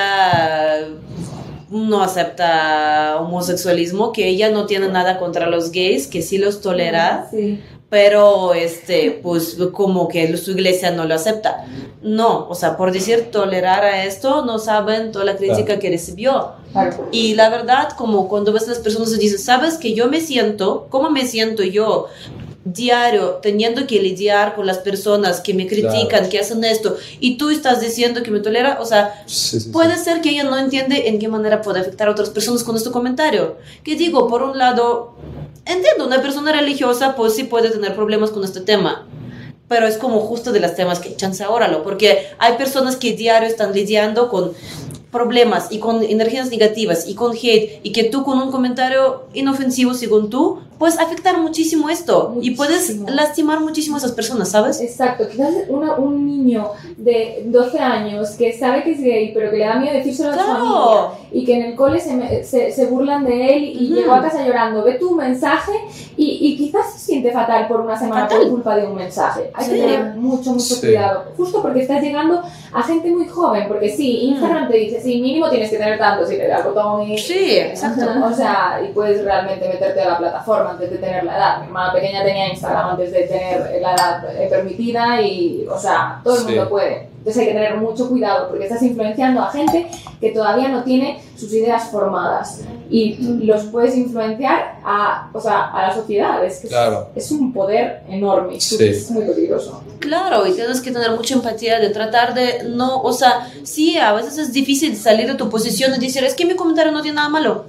no acepta homosexualismo, que ella no tiene nada contra los gays, que sí los tolera, Sí. Pero este pues como que su iglesia no lo acepta. No, o sea, por decir tolerar a esto, no saben toda la crítica Claro. que recibió. Y la verdad, como cuando ves a las personas y dicen, sabes que yo me siento, ¿cómo me siento yo? diario teniendo que lidiar con las personas que me critican, Claro. que hacen esto, y tú estás diciendo que me tolera, o sea, Sí, sí, sí. puede ser que ella no entiende en qué manera puede afectar a otras personas con este comentario. Que digo, por un lado, entiendo, una persona religiosa pues sí puede tener problemas con este tema. Pero es como justo de los temas que chance óralo, porque hay personas que diario están lidiando con problemas y con energías negativas y con hate y que tú con un comentario inofensivo según tú puedes afectar muchísimo esto y puedes lastimar muchísimo a esas personas, ¿sabes? Exacto, quizás una- un niño de 12 años que sabe que es gay, pero que le da miedo decírselo a su familia y que en el cole se, se, se burlan de él y llegó a casa llorando, ve tu mensaje y, y quizás se siente fatal por una semana Fatal. por culpa de un mensaje. Hay que tener mucho, mucho Sí. cuidado, justo porque estás llegando a gente muy joven, porque sí, Instagram te dice, sí, mínimo tienes que tener tanto, si le das botón y... Sí, exacto. O sea, y puedes realmente meterte a la plataforma antes de tener la edad. Mi hermana pequeña tenía Instagram antes de tener la edad eh, permitida y, o sea, todo el Sí. mundo puede. Entonces hay que tener mucho cuidado porque estás influenciando a gente que todavía no tiene sus ideas formadas y los puedes influenciar a, o sea, a la sociedad. Es, que es- Claro. es, un poder enorme Sí. es muy peligroso. Claro, y tienes que tener mucha empatía de tratar de no, o sea, sí, a veces es difícil salir de tu posición y decir, es que mi comentario no tiene nada malo.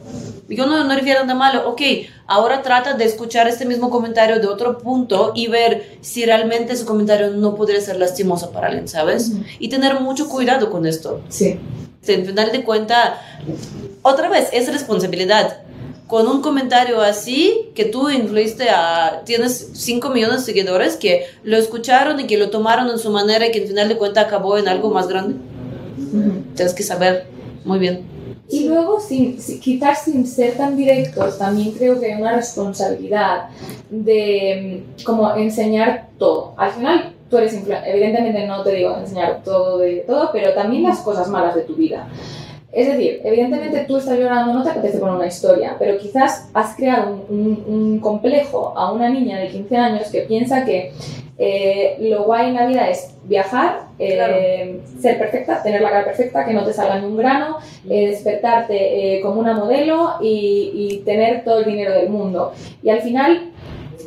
Yo no, no refiero nada malo. Ok, ahora trata de escuchar este mismo comentario de otro punto y ver si realmente ese comentario no podría ser lastimoso para alguien, ¿sabes? Y tener mucho cuidado con esto. Sí. En final de cuenta, otra vez, es responsabilidad. Con un comentario así, que tú influiste a, tienes 5 millones de seguidores que lo escucharon y que lo tomaron en su manera y que en final de cuenta acabó en algo más grande. Tienes que saber muy bien. Y luego, sin, si- quizás sin ser tan directos, también creo que hay una responsabilidad de mm, como enseñar todo. Al final, tú eres evidentemente no te digo enseñar todo de todo, pero también las cosas malas de tu vida. Es decir, evidentemente tú estás llorando, no te apetece poner una historia, pero quizás has creado un, un- un complejo a una niña de 15 años que piensa que eh, lo guay en la vida es viajar, eh, ser perfecta, tener la cara perfecta, que no te salga ni un grano, eh, despertarte eh, como una modelo y, y tener todo el dinero del mundo. Y al final,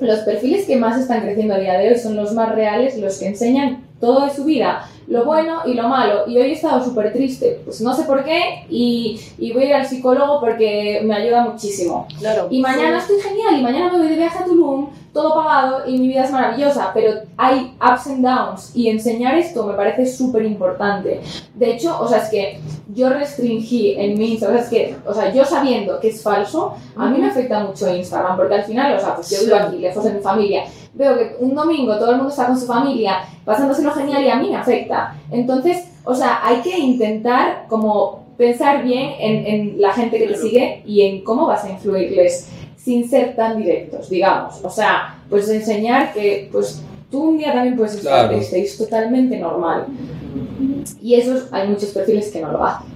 los perfiles que más están creciendo a día de hoy son los más reales, los que enseñan todo de su vida, lo bueno y lo malo. Y hoy he estado súper triste, pues no sé por qué, y, y voy a ir al psicólogo porque me ayuda muchísimo. Claro. Y mañana estoy genial, y mañana me voy de viaje a Tulum, todo pagado, y mi vida es maravillosa, pero hay ups and downs, y enseñar esto me parece súper importante. De hecho, o sea, es que yo restringí en mi Instagram, o sea, es que, o sea, yo sabiendo que es falso, a mí me afecta mucho Instagram, porque al final, o sea, pues yo vivo aquí, lejos de mi familia, veo que un domingo todo el mundo está con su familia, pasándoselo genial y a mí me afecta. Entonces, o sea, hay que intentar como pensar bien en, en la gente que te sigue y en cómo vas a influirles sin ser tan directos, digamos. O sea, pues enseñar que pues tú un día también puedes estar Claro. triste y es totalmente normal. Y esos hay muchos perfiles que no lo hacen.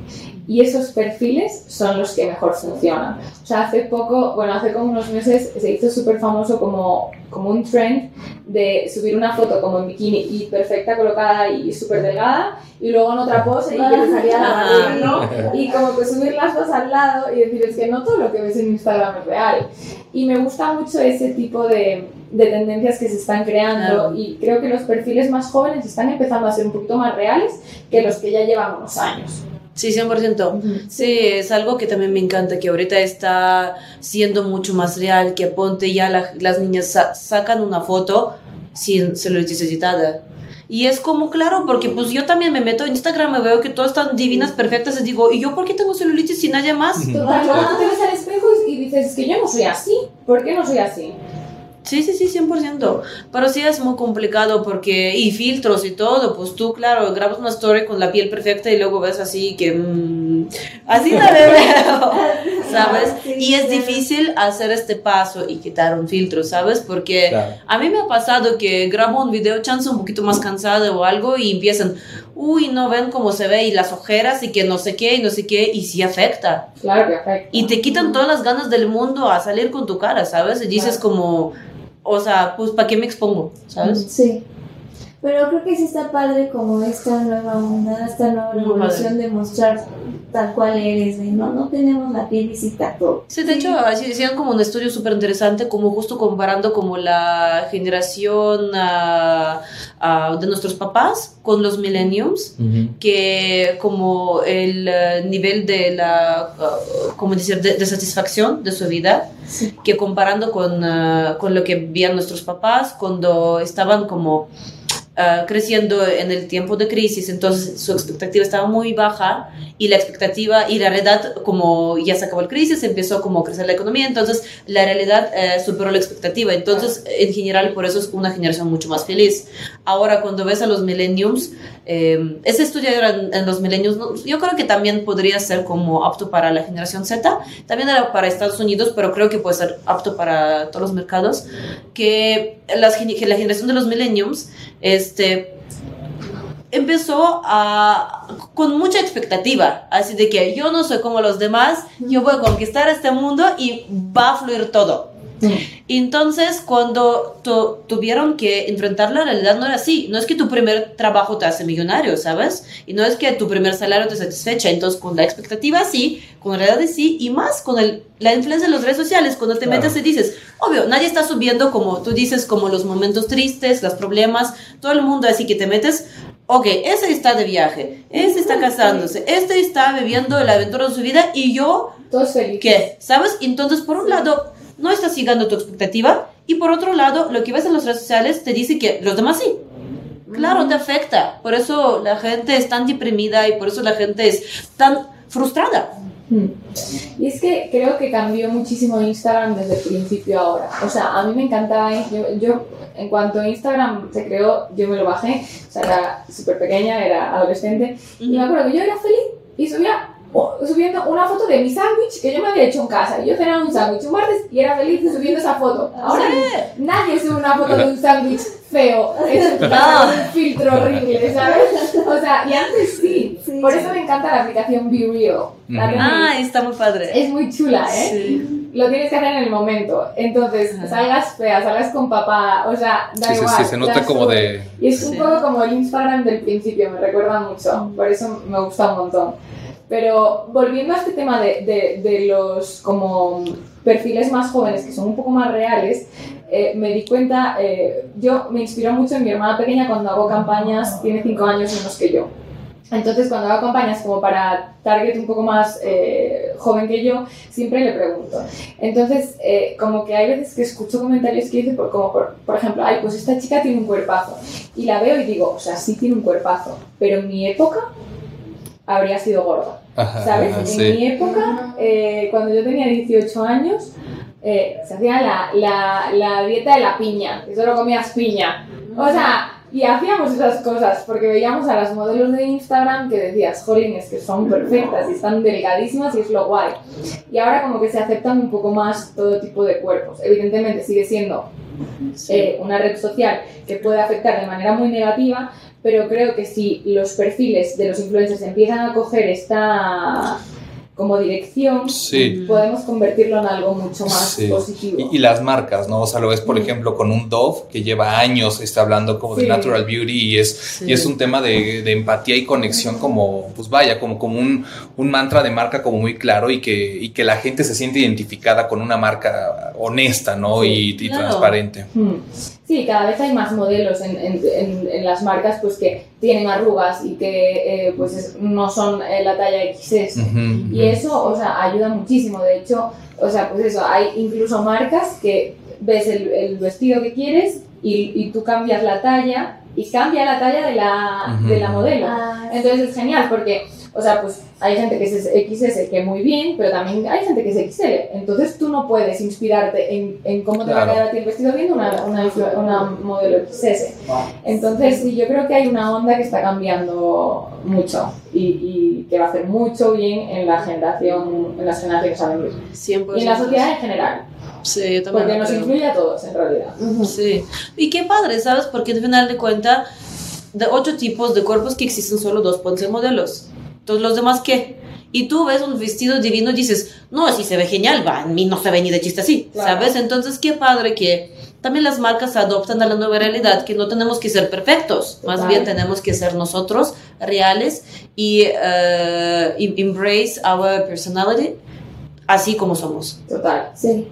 Y esos perfiles son los que mejor funcionan. O sea, hace poco, bueno, hace como unos meses se hizo súper famoso como, como un trend de subir una foto como en bikini y perfecta, colocada y súper delgada, y luego en otra pose y que te salía la barriga, ¿no? Y como que subir las dos al lado y decir, es que no todo lo que ves en Instagram es real. Y me gusta mucho ese tipo de, de tendencias que se están creando y creo que los perfiles más jóvenes están empezando a ser un poquito más reales que los que ya llevan unos años. Sí, 100%. Sí, es algo que también me encanta, que ahorita está siendo mucho más real, que ponte ya la- las niñas sa- sacan una foto sin celulitis editada. Y es como, claro, porque pues yo también me meto en Instagram, me veo que todas están divinas, perfectas, y digo, ¿y yo por qué tengo celulitis y nadie más? Tú te ves al espejo y dices, es que yo no soy así. ¿Por qué no soy así? Sí, sí, sí, 100%. Pero sí es muy complicado porque, y filtros y todo, pues tú, claro, grabas una story con la piel perfecta y luego ves así que, mm, así le veo, ¿sabes? Sí, Y es claro. difícil hacer este paso y quitar un filtro, ¿sabes? Porque Claro. a mí me ha pasado que grabo un video chance un poquito más cansado o algo y empiezan, uy, no ven cómo se ve y las ojeras y que no sé qué y no sé qué, y sí afecta. Claro que afecta. Y te quitan todas las ganas del mundo a salir con tu cara, ¿sabes? Y dices como, o sea, pues ¿para qué me expongo? ¿Sabes? Sí. Pero creo que sí está padre como esta nueva onda, esta nueva revolución de mostrar tal cual eres, de no, no tenemos la piel visita todo. Sí, de hecho, así decían como un estudio súper interesante, como justo comparando como la generación ah, ah, de nuestros papás con los millenniums, que como el eh, nivel de la, ah, ¿cómo decir?, de, de satisfacción de su vida, Sí. que comparando con, con lo que veían nuestros papás cuando estaban como ah, creciendo en el tiempo de crisis, entonces su expectativa estaba muy baja y la expectativa y la realidad como ya se acabó la crisis, empezó como a crecer la economía, entonces la realidad eh, superó la expectativa, entonces en general por eso es una generación mucho más feliz. Ahora cuando ves a los millenniums, eh, ese estudio era en, en los millennials, yo creo que también podría ser como apto para la generación Z, también era para Estados Unidos, pero creo que puede ser apto para todos los mercados, que las, la generación de los millenniums, este, empezó a, con mucha expectativa, así de que yo no soy como los demás, yo voy a conquistar este mundo y va a fluir todo. Entonces, cuando tu- tuvieron que enfrentar la realidad, no era así. No es que tu primer trabajo te hace millonario, ¿sabes? Y no es que tu primer salario te satisfecha. Entonces, con la expectativa sí, con la realidad sí, y más con el, la influencia de las redes sociales. Cuando te Claro. metes y dices, obvio, nadie está subiendo como tú dices, como los momentos tristes, los problemas, todo el mundo así que te metes. Ok, ese está de viaje, este está casándose, este está viviendo la aventura de su vida y yo Todos felices. ¿Qué? ¿Sabes? Entonces, por un lado, no estás siguiendo tu expectativa y por otro lado, lo que ves en las redes sociales te dice que los demás sí. Claro, te afecta. Por eso la gente es tan deprimida y por eso la gente es tan frustrada. Y es que creo que cambió muchísimo Instagram desde el principio a ahora. O sea, a mí me encantaba, yo, yo en cuanto Instagram se creó, yo me lo bajé, o sea, era súper pequeña, era adolescente, y me acuerdo que yo era feliz y subía subiendo una foto de mi sándwich que yo me había hecho en casa. Y yo cenaba un sándwich un martes y era feliz subiendo esa foto. Ahora nadie sube una foto de un sándwich feo, es un filtro horrible, ¿sabes? O sea, y antes sí. Sí, Por sí. eso me encanta la aplicación Be Real. Ah, está muy padre. Es muy chula, ¿eh? Sí. Lo tienes que hacer en el momento. Entonces, Ajá. salgas fea, salgas con papá, o sea, da Sí, sí, igual. sí, se nota como de... Y es un Sí. poco como el Instagram del principio, me recuerda mucho. Por eso me gusta un montón. Pero volviendo a este tema de, de, los como perfiles más jóvenes, que son un poco más reales, eh, me di cuenta, eh, yo me inspiro mucho en mi hermana pequeña cuando hago campañas, tiene 5 años menos que yo. Entonces, cuando hago campañas como para target un poco más eh, joven que yo, siempre le pregunto. Entonces, como que hay veces que escucho comentarios que dicen, por, como por, por ejemplo, ay, pues esta chica tiene un cuerpazo. Y la veo y digo, o sea, sí tiene un cuerpazo, pero en mi época habría sido gorda. Ajá, ¿Sabes? En sí. mi época, eh, cuando yo tenía 18 años, eh, se hacía la, la, la dieta de la piña, que solo comías piña. O sea, y hacíamos esas cosas porque veíamos a las modelos de Instagram que decías, jolín, es que son perfectas y están delgadísimas y es lo guay. Y ahora como que se aceptan un poco más todo tipo de cuerpos. Evidentemente sigue siendo eh, una red social que puede afectar de manera muy negativa, pero creo que si los perfiles de los influencers empiezan a coger esta como dirección, Sí. podemos convertirlo en algo mucho más Sí. positivo. Y, y las marcas, ¿no? O sea, lo ves, por Mm. ejemplo, con un Dove que lleva años está hablando como de natural beauty y es, Sí. y es un tema de, de empatía y conexión como, pues vaya, como, como un, un mantra de marca como muy claro y que, y que la gente se siente identificada con una marca honesta, ¿no? Sí, y, y claro. transparente. Hmm. Sí, cada vez hay más modelos en, en- en- en las marcas pues que tienen arrugas y que eh, pues es- no son eh, la talla XS. Y eso, o sea, ayuda muchísimo. De hecho, o sea, pues eso, hay incluso marcas que ves el, el vestido que quieres y, y tú cambias la talla y cambia la talla de la, de la modelo. Ah, Entonces es genial porque, o sea, pues hay gente que es XS que muy bien, pero también hay gente que es XL. Entonces tú no puedes inspirarte en, en cómo te va a Claro. quedar a ti el vestido viendo una, una, una modelo XS. Entonces sí, yo creo que hay una onda que está cambiando mucho y, y que va a hacer mucho bien en la generación, en las generaciones a venir. 100%. Y en la sociedad en general, Sí, yo también. porque nos incluye a todos en realidad. Sí. Y qué padre, ¿sabes? Porque al final de cuentas, de ocho tipos de cuerpos que existen, solo dos pueden ser modelos. Entonces, ¿los demás qué? Y tú ves un vestido divino y dices, no, así se ve genial, va, a mí no se ve ni de chiste así, Claro. ¿sabes? Entonces, qué padre que también las marcas adoptan a la nueva realidad, que no tenemos que ser perfectos, más bien tenemos que ser nosotros reales y em- embrace our personality así como somos Total. sí.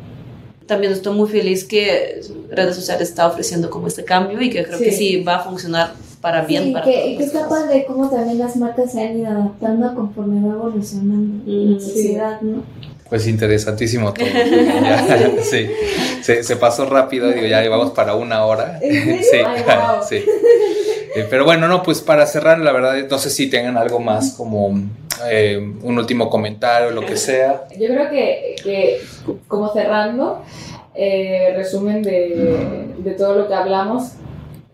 también estoy muy feliz que redes sociales está ofreciendo como este cambio y que creo que Sí. sí va a funcionar para bien Sí, para que, todos. y que está padre cómo también las marcas se han ido adaptando conforme va evolucionando Mm, la sociedad, ¿no? Pues interesantísimo todo. Ya, sí, se, se pasó rápido, digo, ya llevamos para una hora. Sí, Ay, wow. sí. Eh, Pero bueno, no, pues para cerrar, la verdad, no sé si tengan algo más como eh, un último comentario, lo que sea. Yo creo que, que como cerrando, eh, resumen de, de todo lo que hablamos,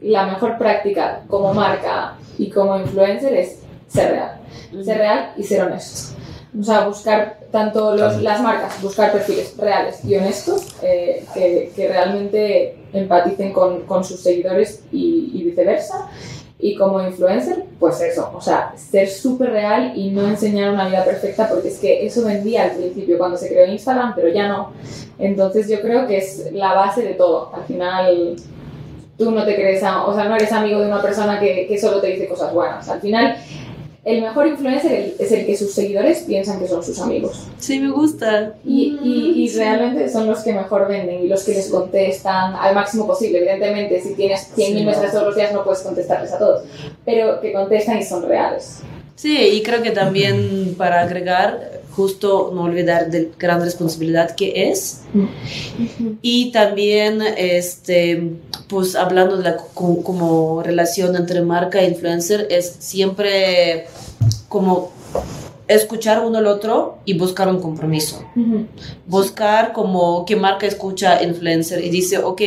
la mejor práctica como marca y como influencer es ser real. Ser real y ser honesto. O sea, buscar tanto los- las marcas, buscar perfiles reales y honestos eh, que, que realmente empaticen con, con sus seguidores y, y viceversa. Y como influencer, pues eso, o sea, ser súper real y no enseñar una vida perfecta, porque es que eso vendía al principio cuando se creó Instagram, pero ya no. Entonces yo creo que es la base de todo. Al final, tú no te crees, a- o sea, no eres amigo de una persona que, que solo te dice cosas buenas. Al final, el mejor influencer es el que sus seguidores piensan que son sus amigos. Sí, me gusta. Y, y, y Sí. realmente son los que mejor venden y los que les contestan al máximo posible. Evidentemente, si tienes 100.000 Sí. mensajes todos los días no puedes contestarles a todos, pero que contestan y son reales. Sí, y creo que también para agregar, justo no olvidar de gran responsabilidad que es. Y también, este, pues hablando de la co- como relación entre marca e influencer, es siempre como escuchar uno al otro y buscar un compromiso. buscar como que marca escucha influencer y dice, ok,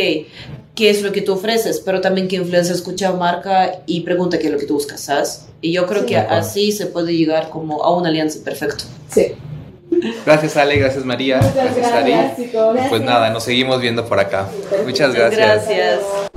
¿qué es lo que tú ofreces? Pero también que influencer escucha marca y pregunta qué es lo que tú buscas, ¿sabes? Y yo creo Sí. que así se puede llegar como a una alianza perfecta. Sí. Gracias, Ale, gracias, María. Muchas Gracias, Ari. Pues nada, nos seguimos viendo por acá. Muchas Muchas gracias. gracias.